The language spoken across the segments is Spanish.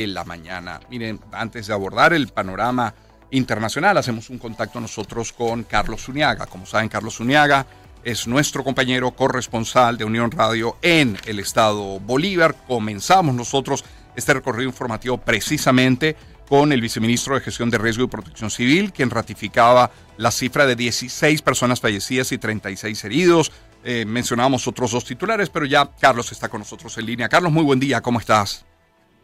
en la mañana. Miren, antes de abordar el panorama internacional, hacemos un contacto nosotros con Carlos Zuniaga. Como saben, Carlos Zuniaga es nuestro compañero corresponsal de Unión Radio en el estado Bolívar. Comenzamos nosotros este recorrido informativo precisamente con el viceministro de Gestión de Riesgo y Protección Civil, quien ratificaba la cifra de 16 personas fallecidas y 36 heridos. Eh, mencionábamos otros dos titulares, pero ya Carlos está con nosotros en línea. Carlos, muy buen día, ¿cómo estás?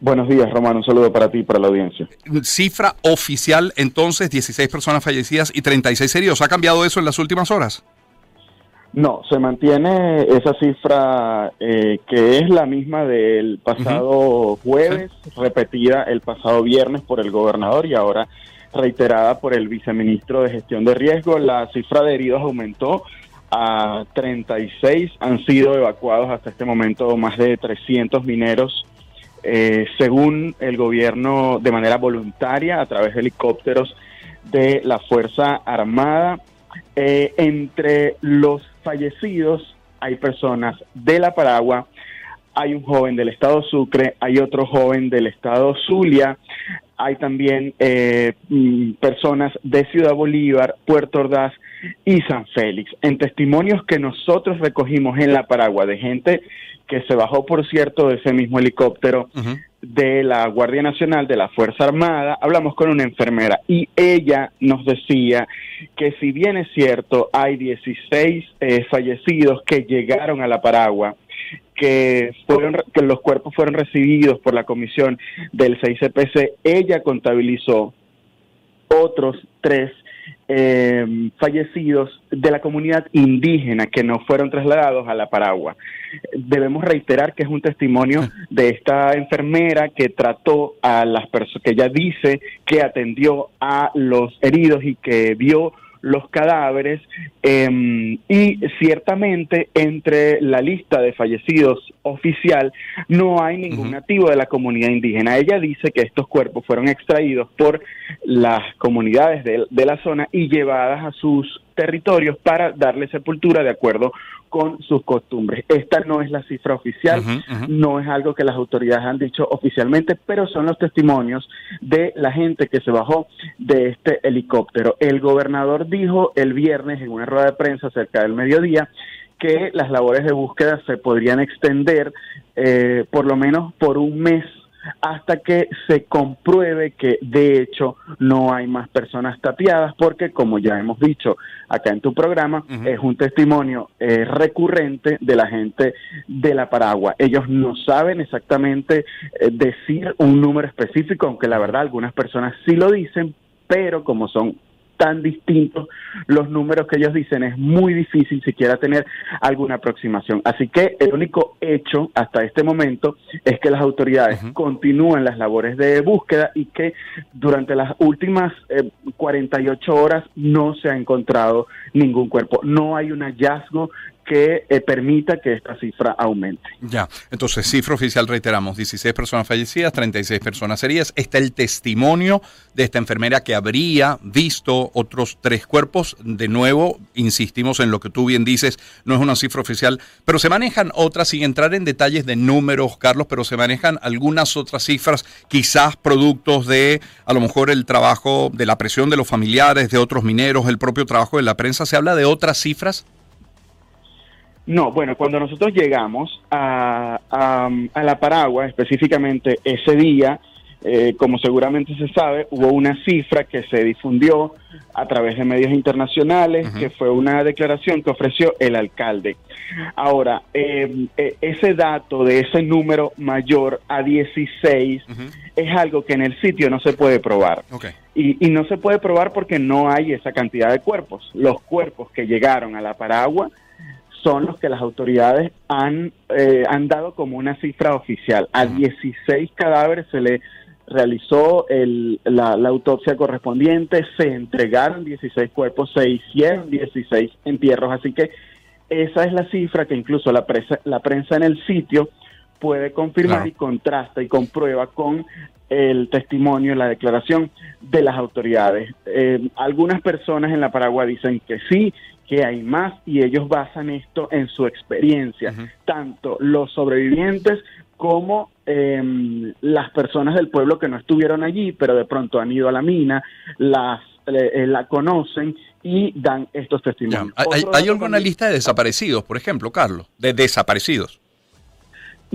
Buenos días, Román. Un saludo para ti y para la audiencia. Cifra oficial, entonces, 16 personas fallecidas y 36 heridos. ¿Ha cambiado eso en las últimas horas? No, se mantiene esa cifra eh, que es la misma del pasado jueves, repetida el pasado viernes por el gobernador y ahora reiterada por el viceministro de Gestión de Riesgo. La cifra de heridos aumentó a 36, han sido evacuados hasta este momento más de 300 mineros, eh, según el gobierno de manera voluntaria a través de helicópteros de la Fuerza Armada. Eh, entre los fallecidos hay personas de La Paragua, hay un joven del estado Sucre, hay otro joven del estado Zulia, hay también eh, mm, personas de Ciudad Bolívar, Puerto Ordaz y San Félix. En testimonios que nosotros recogimos en La Paragua de gente que se bajó, por cierto, de ese mismo helicóptero de la Guardia Nacional, de la Fuerza Armada, hablamos con una enfermera y ella nos decía que si bien es cierto, hay 16 eh, fallecidos que llegaron a la Paragua, que, fueron, que los cuerpos fueron recibidos por la comisión del 6CPC, ella contabilizó otros tres eh, fallecidos de la comunidad indígena que no fueron trasladados a la Paragua. Debemos reiterar que es un testimonio de esta enfermera que trató a las personas, que ella dice que atendió a los heridos y que vio los cadáveres em, y ciertamente entre la lista de fallecidos oficial no hay ningún nativo de la comunidad indígena. Ella dice que estos cuerpos fueron extraídos por las comunidades de, de la zona y llevadas a sus territorios para darle sepultura de acuerdo con sus costumbres. Esta no es la cifra oficial, no es algo que las autoridades han dicho oficialmente, pero son los testimonios de la gente que se bajó de este helicóptero. El gobernador dijo el viernes en una rueda de prensa cerca del mediodía que las labores de búsqueda se podrían extender eh, por lo menos por un mes hasta que se compruebe que de hecho no hay más personas tapiadas, porque como ya hemos dicho acá en tu programa, es un testimonio eh, recurrente de la gente de la Paragua. Ellos no saben exactamente eh, decir un número específico, aunque la verdad algunas personas sí lo dicen, pero como son tan distintos los números que ellos dicen, es muy difícil siquiera tener alguna aproximación. Así que el único hecho hasta este momento es que las autoridades continúan las labores de búsqueda y que durante las últimas 48 eh, horas no se ha encontrado ningún cuerpo. No hay un hallazgo que eh, permita que esta cifra aumente. Ya, entonces cifra oficial reiteramos, 16 personas fallecidas, 36 personas heridas. Está el testimonio de esta enfermera que habría visto otros tres cuerpos. De nuevo, insistimos en lo que tú bien dices, no es una cifra oficial, pero se manejan otras, sin entrar en detalles de números, Carlos, pero se manejan algunas otras cifras, quizás productos de a lo mejor el trabajo de la presión de los familiares, de otros mineros, el propio trabajo de la prensa. ¿Se habla de otras cifras? No, bueno, cuando nosotros llegamos a, a, la Paragua, específicamente ese día, eh, como seguramente se sabe, hubo una cifra que se difundió a través de medios internacionales, que fue una declaración que ofreció el alcalde. Ahora, eh, eh, ese dato de ese número mayor a 16 es algo que en el sitio no se puede probar. Y, y no se puede probar porque no hay esa cantidad de cuerpos. Los cuerpos que llegaron a la Paragua son los que las autoridades han, eh, han dado como una cifra oficial. A 16 cadáveres se le realizó el, la, autopsia correspondiente, se entregaron 16 cuerpos, se hicieron 16 entierros, así que esa es la cifra que incluso la, prensa, la prensa en el sitio puede confirmar y contrasta y comprueba con el testimonio, la declaración de las autoridades. Eh, algunas personas en la Paraguay dicen que sí, que hay más y ellos basan esto en su experiencia, tanto los sobrevivientes cómo em, las personas del pueblo que no estuvieron allí, pero de pronto han ido a la mina, las eh, la conocen y dan estos testimonios. ¿Hay, alguna lista de desaparecidos, por ejemplo, Carlos? De desaparecidos.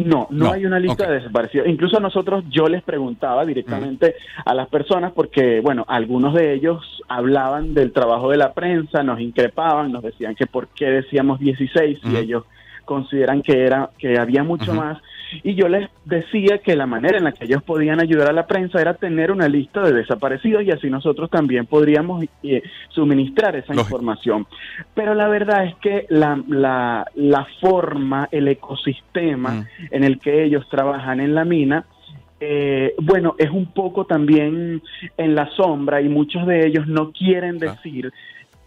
No, no, hay una lista de desaparecidos. Incluso a nosotros yo les preguntaba directamente a las personas porque, bueno, algunos de ellos hablaban del trabajo de la prensa, nos increpaban, nos decían que por qué decíamos 16 y ellos consideran que era que había mucho más y yo les decía que la manera en la que ellos podían ayudar a la prensa era tener una lista de desaparecidos y así nosotros también podríamos eh, suministrar esa información. Pero la verdad es que la, la, la forma, el ecosistema mm. en el que ellos trabajan en la mina, eh, bueno, es un poco también en la sombra y muchos de ellos no quieren decir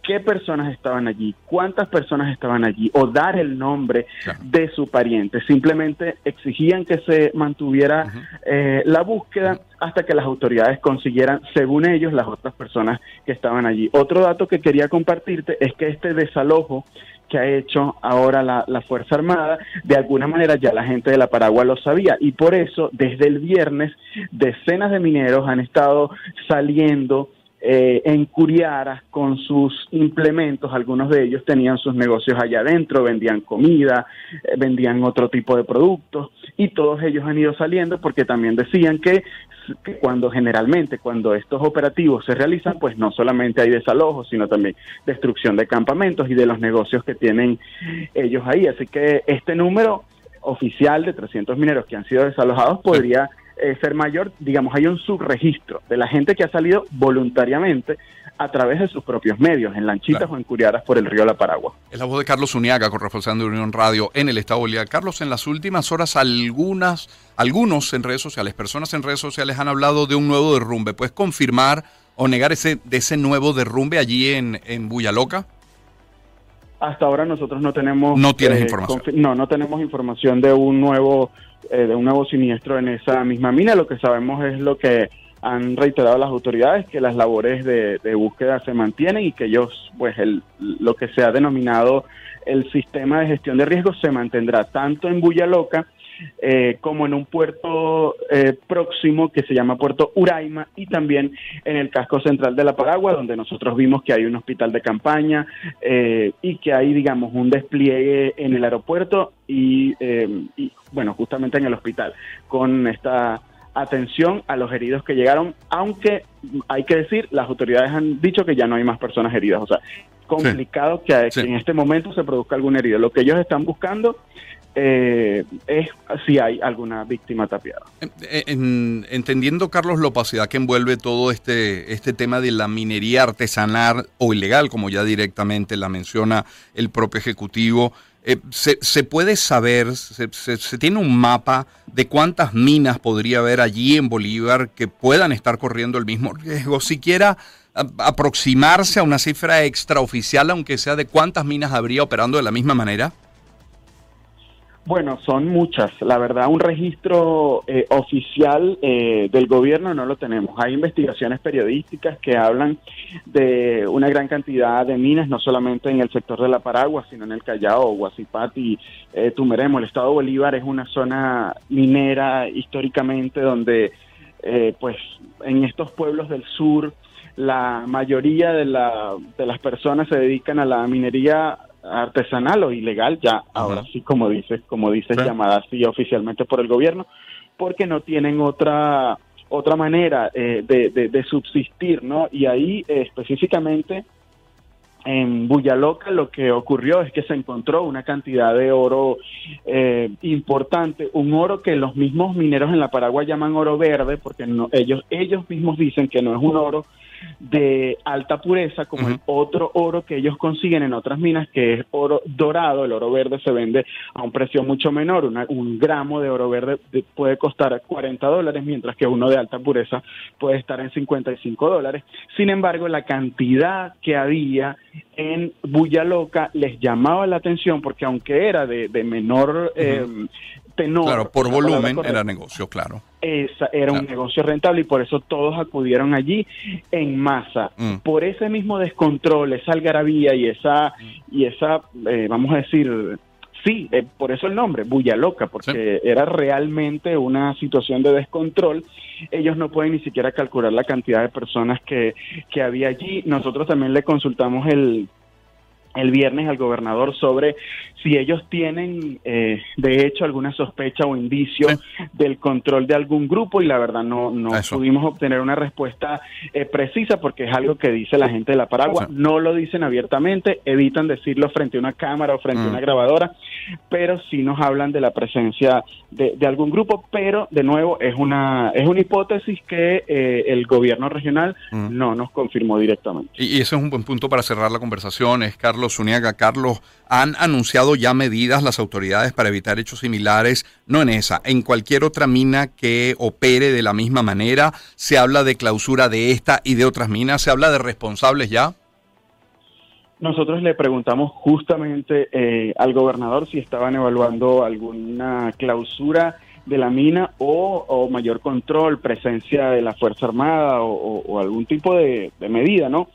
qué personas estaban allí, cuántas personas estaban allí, o dar el nombre de su pariente. Simplemente exigían que se mantuviera eh, la búsqueda hasta que las autoridades consiguieran, según ellos, las otras personas que estaban allí. Otro dato que quería compartirte es que este desalojo que ha hecho ahora la, la, Fuerza Armada, de alguna manera ya la gente de la Paragua lo sabía. Y por eso desde el viernes decenas de mineros han estado saliendo eh, en Curiara con sus implementos, algunos de ellos tenían sus negocios allá adentro, vendían comida, eh, vendían otro tipo de productos y todos ellos han ido saliendo porque también decían que, cuando generalmente cuando estos operativos se realizan, pues no solamente hay desalojos, sino también destrucción de campamentos y de los negocios que tienen ellos ahí. Así que este número oficial de 300 mineros que han sido desalojados podría eh, ser mayor, digamos, hay un subregistro de la gente que ha salido voluntariamente a través de sus propios medios, en lanchitas o en curiadas por el río La Paragua. Es la voz de Carlos Uniaga, corresponsal de Unión Radio en el Estado Bolívar. Carlos, en las últimas horas algunas, algunos en redes sociales, personas en redes sociales han hablado de un nuevo derrumbe. ¿Puedes confirmar o negar ese, de ese nuevo derrumbe allí en, en Buyaloca? Hasta ahora nosotros no tenemos... No tienes eh, información. No, no tenemos información de un nuevo eh, de un nuevo siniestro en esa misma mina. Lo que sabemos es lo que han reiterado las autoridades, que las labores de, búsqueda se mantienen y que ellos, pues el, lo que se ha denominado el sistema de gestión de riesgos se mantendrá tanto en Buyaloca eh, como en un puerto eh, próximo que se llama Puerto Uraima y también en el casco central de la Paragua, donde nosotros vimos que hay un hospital de campaña eh, y que hay, digamos, un despliegue en el aeropuerto y, y, bueno, justamente en el hospital, con esta atención a los heridos que llegaron, aunque hay que decir, las autoridades han dicho que ya no hay más personas heridas, o sea, complicado que, en este momento se produzca algún herido. Lo que ellos están buscando eh, es si hay alguna víctima tapiada. entendiendo, Carlos, la opacidad que envuelve todo este, este tema de la minería artesanal o ilegal, como ya directamente la menciona el propio Ejecutivo, eh, se, puede saber, se, tiene un mapa de cuántas minas podría haber allí en Bolívar que puedan estar corriendo el mismo riesgo, siquiera aproximarse a una cifra extraoficial, aunque sea de cuántas minas habría operando de la misma manera? Bueno, son muchas. La verdad, un registro eh, oficial eh, del gobierno no lo tenemos. Hay investigaciones periodísticas que hablan de una gran cantidad de minas, no solamente en el sector de la Paragua, sino en el Callao, Guasipati, eh, Tumeremo. El estado Bolívar es una zona minera históricamente donde, eh, pues, en estos pueblos del sur, la mayoría de, la, de las personas se dedican a la minería artesanal o ilegal, ya ahora sí, como dices, como dices, llamada así oficialmente por el gobierno, porque no tienen otra otra manera eh, de, de, subsistir, ¿no? Y ahí eh, específicamente en Buyaloca lo que ocurrió es que se encontró una cantidad de oro eh, importante, un oro que los mismos mineros en la Paraguay llaman oro verde, porque no, ellos, ellos mismos dicen que no es un oro de alta pureza como el otro oro que ellos consiguen en otras minas, que es oro dorado. El oro verde se vende a un precio mucho menor. un gramo de oro verde puede costar 40 dólares, mientras que uno de alta pureza puede estar en 55 dólares. Sin embargo, la cantidad que había en Bulla Loca les llamaba la atención porque aunque era de, menor eh, tenor. Claro, por volumen era negocio, claro. Esa, era un negocio rentable y por eso todos acudieron allí en masa. Mm. Por ese mismo descontrol, esa algarabía y esa, y esa eh, vamos a decir, sí, eh, por eso el nombre, Bulla Loca, porque era realmente una situación de descontrol. Ellos no pueden ni siquiera calcular la cantidad de personas que, que había allí. Nosotros también le consultamos el el viernes al gobernador sobre si ellos tienen eh, de hecho alguna sospecha o indicio del control de algún grupo y la verdad no, no pudimos obtener una respuesta eh, precisa porque es algo que dice la gente de la Paragua, no lo dicen abiertamente, evitan decirlo frente a una cámara o frente a una mm. grabadora, pero sí nos hablan de la presencia de, algún grupo, pero de nuevo es una, es una hipótesis que eh, el gobierno regional mm. no nos confirmó directamente. Y, y ese es un buen punto para cerrar la conversación, es Carlos Carlos Zuniaga. Carlos, ¿han anunciado ya medidas las autoridades para evitar hechos similares? No en esa, en cualquier otra mina que opere de la misma manera. ¿Se habla de clausura de esta y de otras minas? ¿Se habla de responsables ya? Nosotros le preguntamos justamente eh, al gobernador si estaban evaluando alguna clausura de la mina o, mayor control, presencia de la Fuerza Armada o, algún tipo de, medida, ¿no?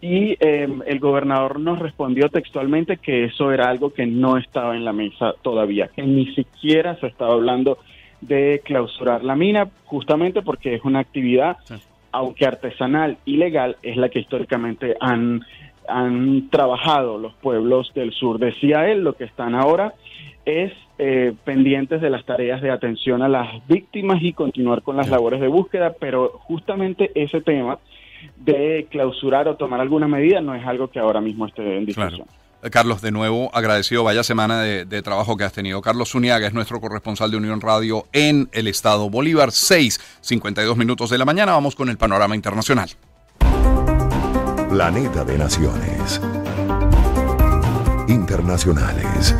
Y em, el gobernador nos respondió textualmente que eso era algo que no estaba en la mesa todavía, que ni siquiera se estaba hablando de clausurar la mina, justamente porque es una actividad, aunque artesanal y legal, es la que históricamente han, han trabajado los pueblos del sur. Decía él, lo que están ahora es eh, pendientes de las tareas de atención a las víctimas y continuar con las labores de búsqueda, pero justamente ese tema de clausurar o tomar alguna medida no es algo que ahora mismo esté en discusión. Eh, Carlos, de nuevo, agradecido, vaya semana de, de, trabajo que has tenido. Carlos Zuniaga es nuestro corresponsal de Unión Radio en el estado Bolívar, 6, 52 minutos de la mañana. Vamos con el panorama internacional. Planeta de Naciones. Internacionales.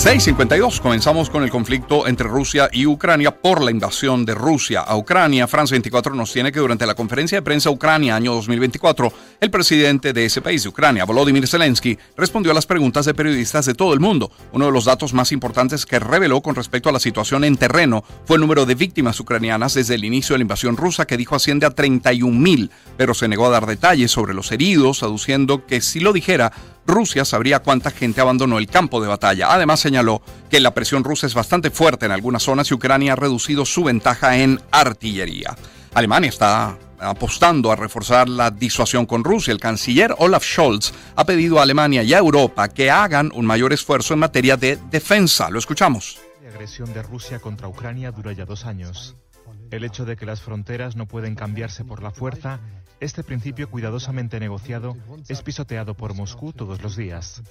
6.52. Comenzamos con el conflicto entre Rusia y Ucrania por la invasión de Rusia a Ucrania. France 24 nos tiene que durante la conferencia de prensa Ucrania año 2024, el presidente de ese país, de Ucrania, Volodymyr Zelensky, respondió a las preguntas de periodistas de todo el mundo. Uno de los datos más importantes que reveló con respecto a la situación en terreno fue el número de víctimas ucranianas desde el inicio de la invasión rusa, que dijo asciende a 31.000, pero se negó a dar detalles sobre los heridos, aduciendo que si lo dijera, Rusia sabría cuánta gente abandonó el campo de batalla. Además señaló que la presión rusa es bastante fuerte en algunas zonas y Ucrania ha reducido su ventaja en artillería. Alemania está apostando a reforzar la disuasión con Rusia. El canciller Olaf Scholz ha pedido a Alemania y a Europa que hagan un mayor esfuerzo en materia de defensa. Lo escuchamos. La agresión de Rusia contra Ucrania dura ya dos años. El hecho de que las fronteras no pueden cambiarse por la fuerza este principio cuidadosamente negociado es pisoteado por Moscú todos los días.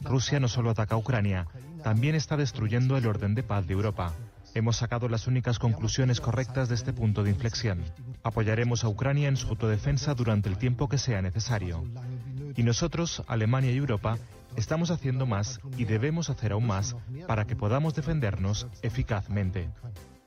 Rusia no solo ataca a Ucrania, también está destruyendo el orden de paz de Europa. Hemos sacado las únicas conclusiones correctas de este punto de inflexión. Apoyaremos a Ucrania en su autodefensa durante el tiempo que sea necesario. Y nosotros, Alemania y Europa, estamos haciendo más y debemos hacer aún más para que podamos defendernos eficazmente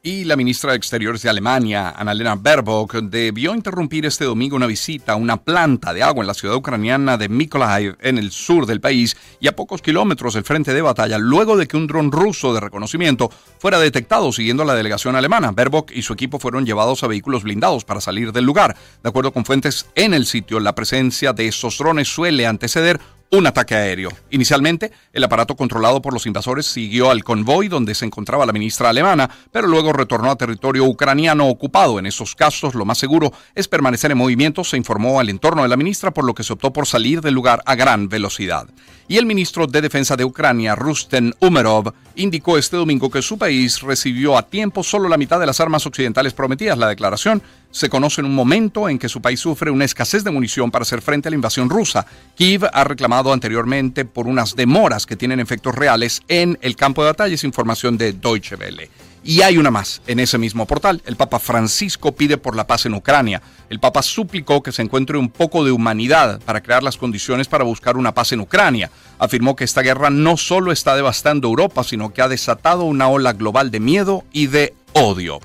y la ministra de Exteriores de Alemania, Annalena Baerbock, debió interrumpir este domingo una visita a una planta de agua en la ciudad ucraniana de Mykolaiv, en el sur del país, y a pocos kilómetros del frente de batalla, luego de que un dron ruso de reconocimiento fuera detectado siguiendo a la delegación alemana. Baerbock y su equipo fueron llevados a vehículos blindados para salir del lugar. De acuerdo con fuentes en el sitio, la presencia de esos drones suele anteceder un ataque aéreo. Inicialmente, el aparato controlado por los invasores siguió al convoy donde se encontraba la ministra alemana, pero luego retornó a territorio ucraniano ocupado. En esos casos, lo más seguro es permanecer en movimiento, se informó al entorno de la ministra, por lo que se optó por salir del lugar a gran velocidad. Y el ministro de Defensa de Ucrania, Rusten Umerov, indicó este domingo que su país recibió a tiempo solo la mitad de las armas occidentales prometidas. La declaración se conoce en un momento en que su país sufre una escasez de munición para hacer frente a la invasión rusa. Kiev ha reclamado anteriormente por unas demoras que tienen efectos reales en el campo de batalla, es información de Deutsche Welle. Y hay una más en ese mismo portal. El Papa Francisco pide por la paz en Ucrania. El Papa suplicó que se encuentre un poco de humanidad para crear las condiciones para buscar una paz en Ucrania. Afirmó que esta guerra no solo está devastando Europa, sino que ha desatado una ola global de miedo y de odio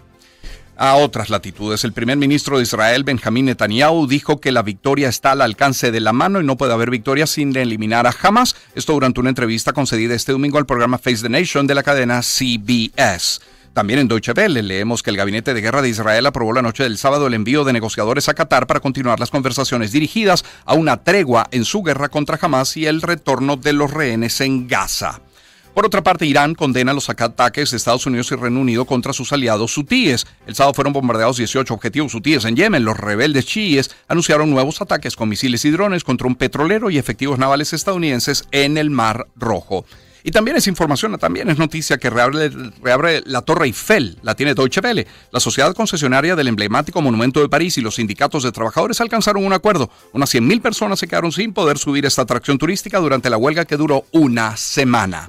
a otras latitudes. El primer ministro de Israel, Benjamín Netanyahu, dijo que la victoria está al alcance de la mano y no puede haber victoria sin eliminar a Hamas. Esto durante una entrevista concedida este domingo al programa Face the Nation de la cadena CBS. También en Deutsche Welle leemos que el Gabinete de Guerra de Israel aprobó la noche del sábado el envío de negociadores a Qatar para continuar las conversaciones dirigidas a una tregua en su guerra contra Hamas y el retorno de los rehenes en Gaza. Por otra parte, Irán condena los ataques de Estados Unidos y Reino Unido contra sus aliados hutíes. El sábado fueron bombardeados 18 objetivos hutíes en Yemen. Los rebeldes chiíes anunciaron nuevos ataques con misiles y drones contra un petrolero y efectivos navales estadounidenses en el Mar Rojo. Y también es información, también es noticia que reabre, la Torre Eiffel, la tiene Deutsche Welle. La sociedad concesionaria del emblemático Monumento de París y los sindicatos de trabajadores alcanzaron un acuerdo. Unas 100.000 personas se quedaron sin poder subir esta atracción turística durante la huelga que duró una semana.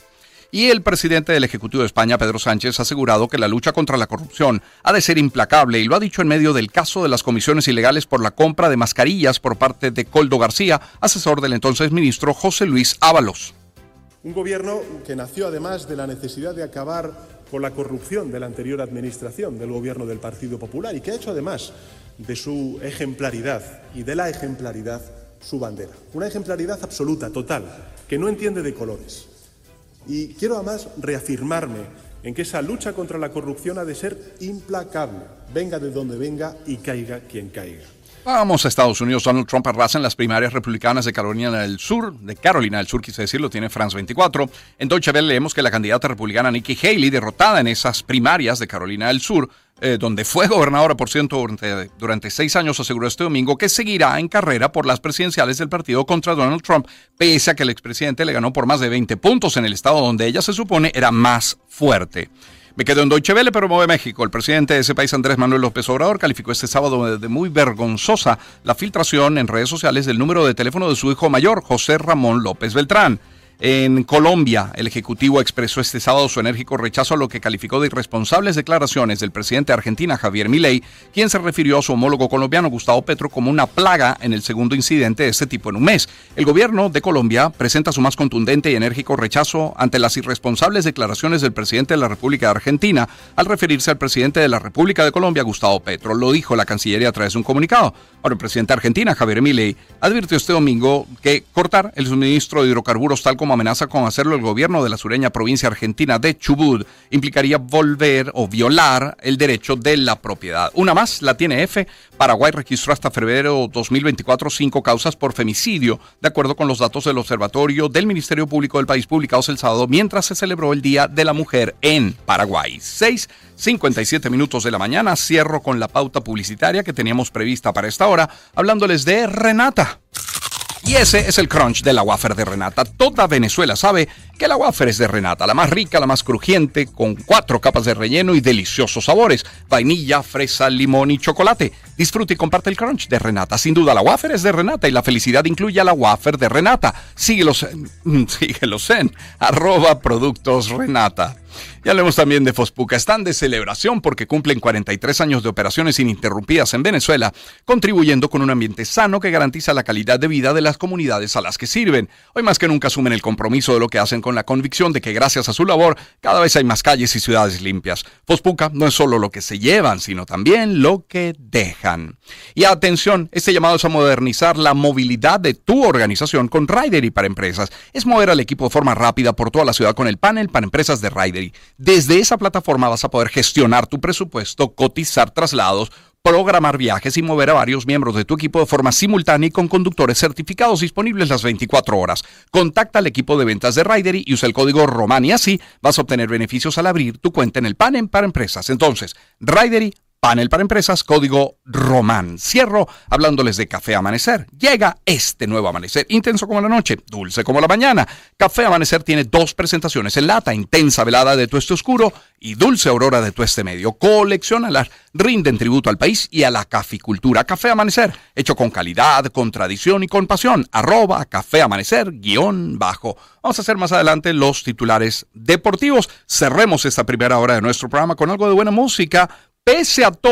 Y el presidente del Ejecutivo de España, Pedro Sánchez, ha asegurado que la lucha contra la corrupción ha de ser implacable y lo ha dicho en medio del caso de las comisiones ilegales por la compra de mascarillas por parte de Coldo García, asesor del entonces ministro José Luis Ábalos. Un gobierno que nació además de la necesidad de acabar con la corrupción de la anterior administración del gobierno del Partido Popular y que ha hecho además de su ejemplaridad y de la ejemplaridad su bandera. Una ejemplaridad absoluta, total, que no entiende de colores y quiero además reafirmarme en que esa lucha contra la corrupción ha de ser implacable, venga de donde venga y caiga quien caiga. Vamos a Estados Unidos. Donald Trump arrasa en las primarias republicanas de Carolina del Sur, de Carolina del Sur, quise decirlo, tiene France 24. En Deutsche Welle leemos que la candidata republicana Nikki Haley, derrotada en esas primarias de Carolina del Sur, eh, donde fue gobernadora, por ciento, durante, durante, seis años, aseguró este domingo que seguirá en carrera por las presidenciales del partido contra Donald Trump, pese a que el expresidente le ganó por más de 20 puntos en el estado donde ella se supone era más fuerte. Me quedo en Deutsche Welle, pero mueve México. El presidente de ese país, Andrés Manuel López Obrador, calificó este sábado de muy vergonzosa la filtración en redes sociales del número de teléfono de su hijo mayor, José Ramón López Beltrán. En Colombia, el Ejecutivo expresó este sábado su enérgico rechazo a lo que calificó de irresponsables declaraciones del presidente de Argentina, Javier Milei, quien se refirió a su homólogo colombiano, Gustavo Petro, como una plaga en el segundo incidente de este tipo en un mes. El gobierno de Colombia presenta su más contundente y enérgico rechazo ante las irresponsables declaraciones del presidente de la República de Argentina al referirse al presidente de la República de Colombia, Gustavo Petro. Lo dijo la Cancillería a través de un comunicado. Ahora, el presidente de Argentina, Javier Milei, advirtió este domingo que cortar el suministro de hidrocarburos tal como amenaza con hacerlo el gobierno de la sureña provincia argentina de Chubut implicaría volver o violar el derecho de la propiedad. Una más, la tiene F. Paraguay registró hasta febrero 2024 cinco causas por femicidio, de acuerdo con los datos del Observatorio del Ministerio Público del país publicados el sábado mientras se celebró el Día de la Mujer en Paraguay. 6.57 minutos de la mañana. Cierro con la pauta publicitaria que teníamos prevista para esta hora, hablándoles de Renata. Y ese es el crunch de la wafer de Renata. Toda Venezuela sabe que la wafer es de Renata, la más rica, la más crujiente, con cuatro capas de relleno y deliciosos sabores: vainilla, fresa, limón y chocolate. Disfrute y comparte el crunch de Renata. Sin duda, la wafer es de Renata y la felicidad incluye a la wafer de Renata. Síguelos, síguelos en arroba productos Renata. Ya hablemos también de Fospuca. Están de celebración porque cumplen 43 años de operaciones ininterrumpidas en Venezuela, contribuyendo con un ambiente sano que garantiza la calidad de vida de las comunidades a las que sirven. Hoy más que nunca asumen el compromiso de lo que hacen con la convicción de que gracias a su labor cada vez hay más calles y ciudades limpias. Fospuca no es solo lo que se llevan, sino también lo que dejan. Y atención, este llamado es a modernizar la movilidad de tu organización con Rider y para empresas. Es mover al equipo de forma rápida por toda la ciudad con el panel para empresas de Rider desde esa plataforma vas a poder gestionar tu presupuesto, cotizar traslados, programar viajes y mover a varios miembros de tu equipo de forma simultánea y con conductores certificados disponibles las 24 horas. Contacta al equipo de ventas de Ridery y usa el código ROMAN y así vas a obtener beneficios al abrir tu cuenta en el panel para empresas. Entonces, Ridery Panel para empresas, código Román. Cierro hablándoles de Café Amanecer. Llega este nuevo amanecer, intenso como la noche, dulce como la mañana. Café Amanecer tiene dos presentaciones en lata, intensa velada de tueste oscuro y dulce aurora de tueste medio. Coleccionalas, rinden tributo al país y a la caficultura. Café Amanecer, hecho con calidad, con tradición y con pasión. Arroba Café Amanecer, guion bajo. Vamos a hacer más adelante los titulares deportivos. Cerremos esta primera hora de nuestro programa con algo de buena música pese a todo